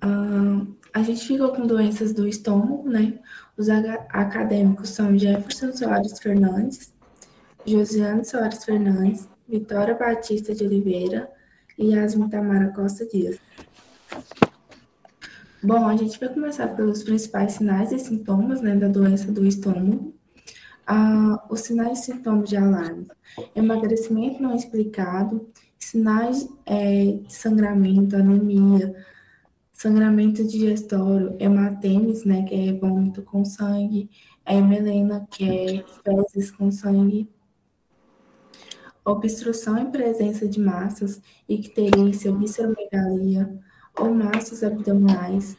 A gente ficou com doenças do estômago, né? Os acadêmicos são Jefferson Soares Fernandes, Josiane Soares Fernandes, Vitória Batista de Oliveira e Yasmin Tamara Costa Dias. Bom, a gente vai começar pelos principais sinais e sintomas né, da doença do estômago. Ah, os sinais e sintomas de alarme: emagrecimento não explicado, sinais é, de sangramento, anemia, sangramento digestório, hematemes, né, que é vômito com sangue, a hemelena, que é fezes com sangue, obstrução em presença de massas, icterícia, visceromegalia ou massas abdominais.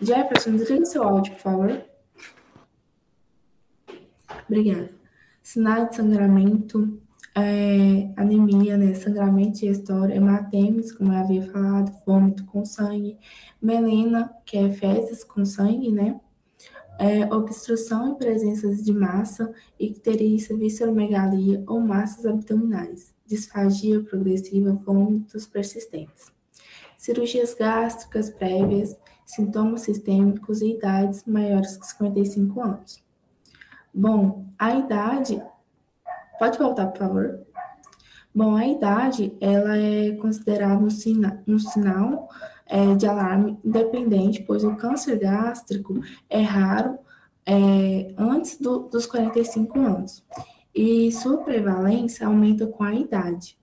Jefferson, desliga seu áudio, por favor. Obrigada. Sinais de sangramento, é, anemia, né, sangramento digestório, hematemes, como eu havia falado, vômito com sangue, melena, que é fezes com sangue, né, é, obstrução em presenças de massa, icterícia, visceromegalia ou massas abdominais, disfagia progressiva, vômitos persistentes. Cirurgias gástricas prévias, sintomas sistêmicos e idades maiores que 55 anos. Bom, a idade Pode voltar, por favor. Bom, a idade, ela é considerada um, um sinal é, de alarme independente, pois o câncer gástrico é raro é, antes do, dos 45 anos e sua prevalência aumenta com a idade.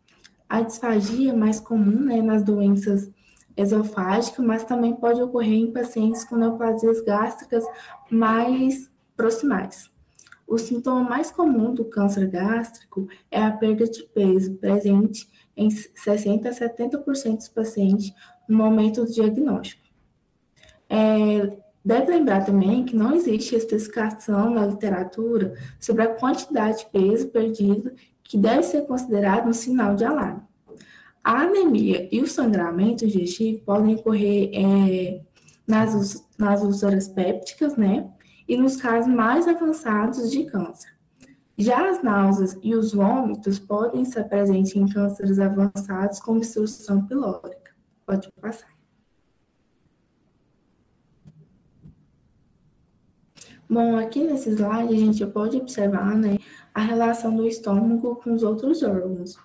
A disfagia é mais comum né, nas doenças esofágicas, mas também pode ocorrer em pacientes com neoplasias gástricas mais proximais. O sintoma mais comum do câncer gástrico é a perda de peso, presente em 60 a 70% dos pacientes no momento do diagnóstico. É, deve lembrar também que não existe especificação na literatura sobre a quantidade de peso perdido que deve ser considerado um sinal de alarme. A anemia e o sangramento digestivo podem ocorrer é, nas, nas úlceras pépticas, né? E nos casos mais avançados de câncer. Já as náuseas e os vômitos podem estar presentes em cânceres avançados com obstrução pilórica. Pode passar. Bom, aqui nesse slide a gente pode observar né, a relação do estômago com os outros órgãos.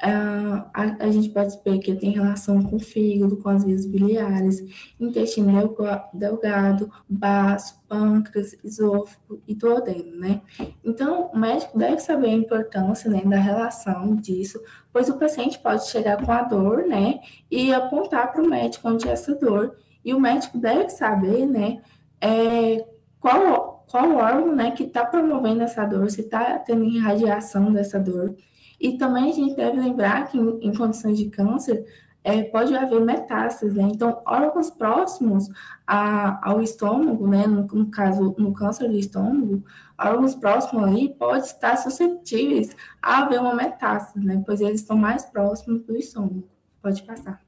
A, a, gente pode ver que tem relação com o fígado, com as vias biliares, intestino delgado, baço, pâncreas, esôfago e duodeno, né? Então, o médico deve saber a importância né, da relação disso, pois o paciente pode chegar com a dor, né, e apontar para o médico onde é essa dor, e o médico deve saber, né, é, qual, qual órgão, né, que está promovendo essa dor, se está tendo irradiação dessa dor, e também a gente deve lembrar que em, em condições de câncer é, pode haver metástases, né? Então, órgãos próximos a, ao estômago, né? No, no, caso, no câncer do estômago, órgãos próximos ali podem estar suscetíveis a haver uma metástase, né? Pois eles estão mais próximos do estômago. Pode passar.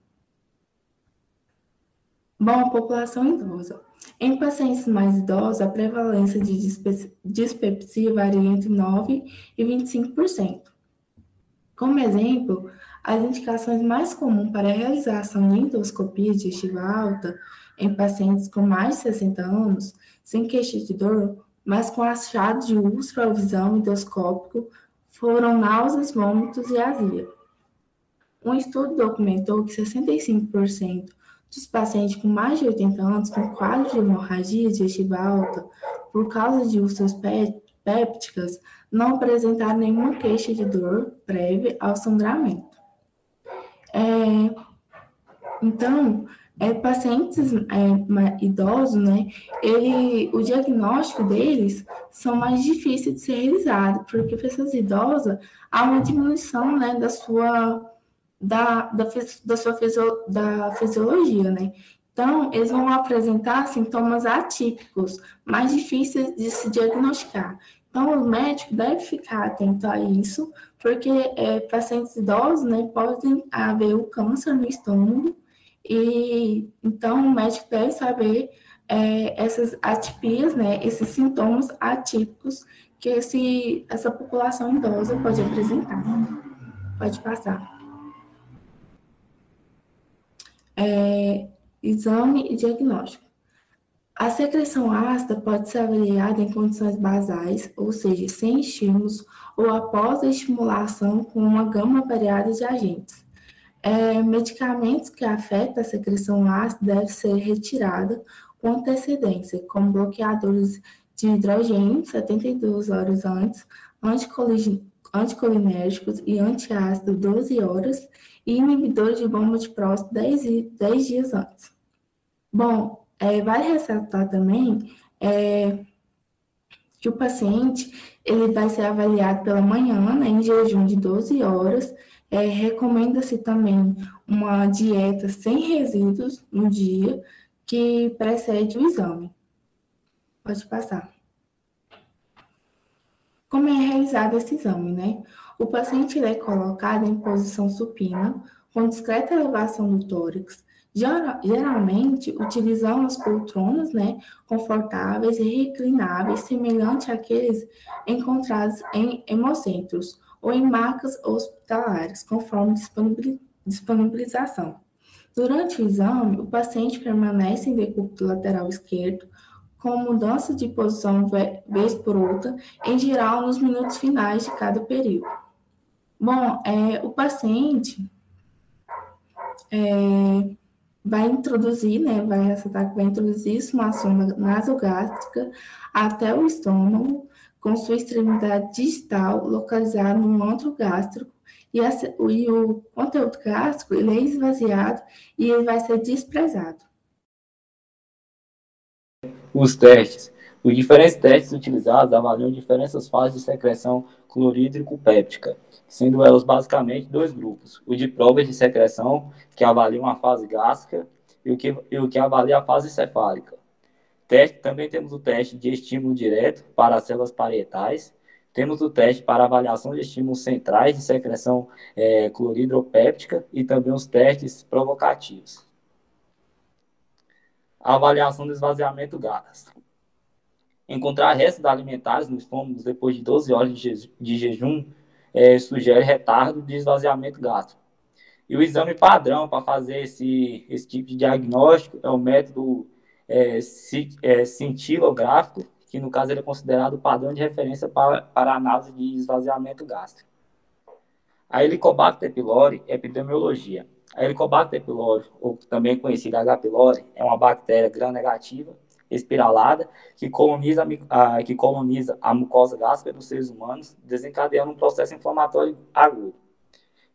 Bom, população idosa. Em pacientes mais idosos, a prevalência de dispepsia varia entre 9% e 25%. Como exemplo, as indicações mais comuns para a realização de endoscopia digestiva alta em pacientes com mais de 60 anos, sem queixa de dor, mas com achado de úlcera ao exame endoscópico, foram náuseas, vômitos e azia. Um estudo documentou que 65% dos pacientes com mais de 80 anos com quadro de hemorragia digestiva alta por causa de úlceras pépticas não apresentar nenhuma queixa de dor prévia ao sangramento. É, então, é, pacientes é, idosos, né, ele, o diagnóstico deles são mais difíceis de ser realizado, porque pessoas idosas há uma diminuição, né, da sua da, da, da sua da fisiologia, né? Então, eles vão apresentar sintomas atípicos, mais difíceis de se diagnosticar. Então, o médico deve ficar atento a isso, porque é, pacientes idosos né, podem haver o câncer no estômago, e então o médico deve saber é, essas atipias, né, esses sintomas atípicos que esse, essa população idosa pode apresentar. Pode passar. É, exame e diagnóstico. A secreção ácida pode ser avaliada em condições basais, ou seja, sem estímulos, ou após a estimulação com uma gama variada de agentes. É, medicamentos que afetam a secreção ácida devem ser retirados com antecedência, como bloqueadores de hidrogênio 72 horas antes, anticolinérgicos e antiácido 12 horas e inibidores de bomba de próstata 10, 10 dias antes. Bom, é, vale ressaltar também é, que o paciente ele vai ser avaliado pela manhã, né, em jejum de 12 horas. É, Recomenda-se também uma dieta sem resíduos no dia que precede o exame. Pode passar. Como é realizado esse exame, né? O paciente é colocado em posição supina, com discreta elevação do tórax, Geralmente, utilizamos poltronas né, confortáveis e reclináveis, semelhante àqueles encontrados em hemocentros ou em marcas hospitalares, conforme disponibilização. Durante o exame, o paciente permanece em decúbito lateral esquerdo, com mudança de posição vez por outra, em geral nos minutos finais de cada período. Bom, é, o paciente é, vai introduzir, né, vai ressaltar que vai introduzir uma sonda nasogástrica até o estômago, com sua extremidade distal localizada no antro gástrico, e, essa, e, o conteúdo gástrico ele é esvaziado e ele vai ser desprezado. Os testes. Os diferentes testes utilizados avaliam diferentes fases de secreção clorídrico-péptica, sendo elas basicamente dois grupos: o de provas de secreção, que avalia a fase gástrica, e o que, e o que avalia a fase cefálica. Teste, também temos o teste de estímulo direto para as células parietais, temos o teste para avaliação de estímulos centrais de secreção é, cloridropéptica e também os testes provocativos. Avaliação do esvaziamento gástrico. Encontrar restos alimentares no estômago depois de 12 horas de, de jejum é, sugere retardo de esvaziamento gástrico. E o exame padrão para fazer esse, esse tipo de diagnóstico é o método é, é, cintilográfico, que no caso ele é considerado o padrão de referência para, para análise de esvaziamento gástrico. A Helicobacter pylori é epidemiologia. A Helicobacter pylori, ou também conhecida H. pylori, é uma bactéria gram-negativa, espiralada, que coloniza a, que coloniza a mucosa gástrica dos seres humanos, desencadeando um processo inflamatório agudo.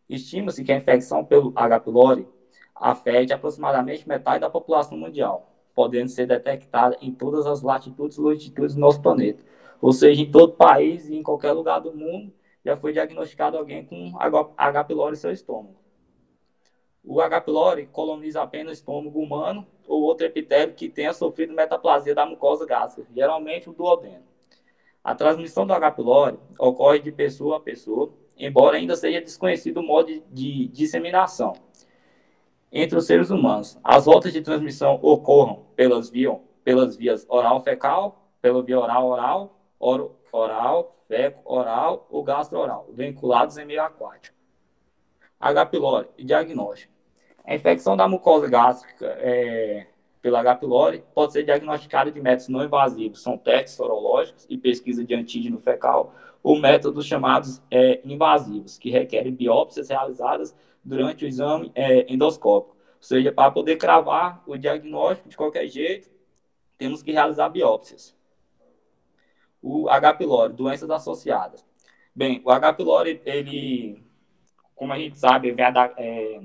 Estima-se que a infecção pelo H. pylori afete aproximadamente metade da população mundial, podendo ser detectada em todas as latitudes e longitudes do nosso planeta. Ou seja, em todo país e em qualquer lugar do mundo já foi diagnosticado alguém com H. pylori em seu estômago. O H. pylori coloniza apenas o estômago humano ou outro epitélio que tenha sofrido metaplasia da mucosa gástrica, geralmente o duodeno. A transmissão do H. pylori ocorre de pessoa a pessoa, embora ainda seja desconhecido o modo de, disseminação entre os seres humanos. As rotas de transmissão ocorram pelas, via, pelas vias oral-fecal, pela via oral-oral, oral, feco, oral ou gastro-oral, vinculados em meio aquático. H. pylori, diagnóstico. A infecção da mucosa gástrica é, pela H. pylori pode ser diagnosticada de métodos não invasivos, são testes sorológicos e pesquisa de antígeno fecal, ou métodos chamados é, invasivos, que requerem biópsias realizadas durante o exame é, endoscópico. Ou seja, para poder cravar o diagnóstico de qualquer jeito, temos que realizar biópsias. O H. pylori, doenças associadas. Bem, o H. pylori, ele, como a gente sabe, é,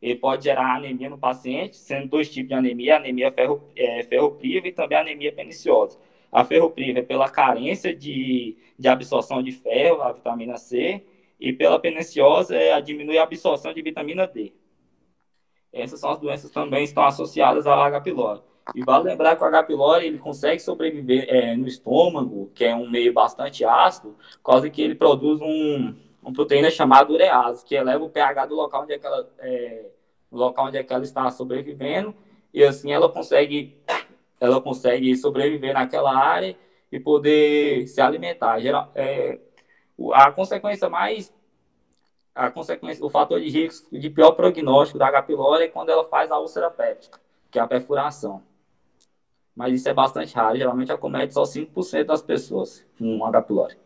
ele pode gerar anemia no paciente, sendo dois tipos de anemia, anemia ferro, é, ferropriva e também anemia perniciosa. A ferropriva é pela carência de, de absorção de ferro, a vitamina C, e pela perniciosa é a diminuir a absorção de vitamina D. Essas são as doenças que também estão associadas ao H. pylori. E vale lembrar que o H. pylori ele consegue sobreviver é, no estômago, que é um meio bastante ácido, por causa que ele produz um, uma proteína chamada urease, que eleva o pH do local onde, é ela, é, local onde é ela está sobrevivendo, e assim ela consegue, ela consegue sobreviver naquela área e poder se alimentar. Geral, é, a consequência mais a consequência, o fator de risco de pior prognóstico da H. pylori é quando ela faz a úlcera péptica, que é a perfuração. Mas isso é bastante raro, geralmente acomete só 5% das pessoas com H. pylori.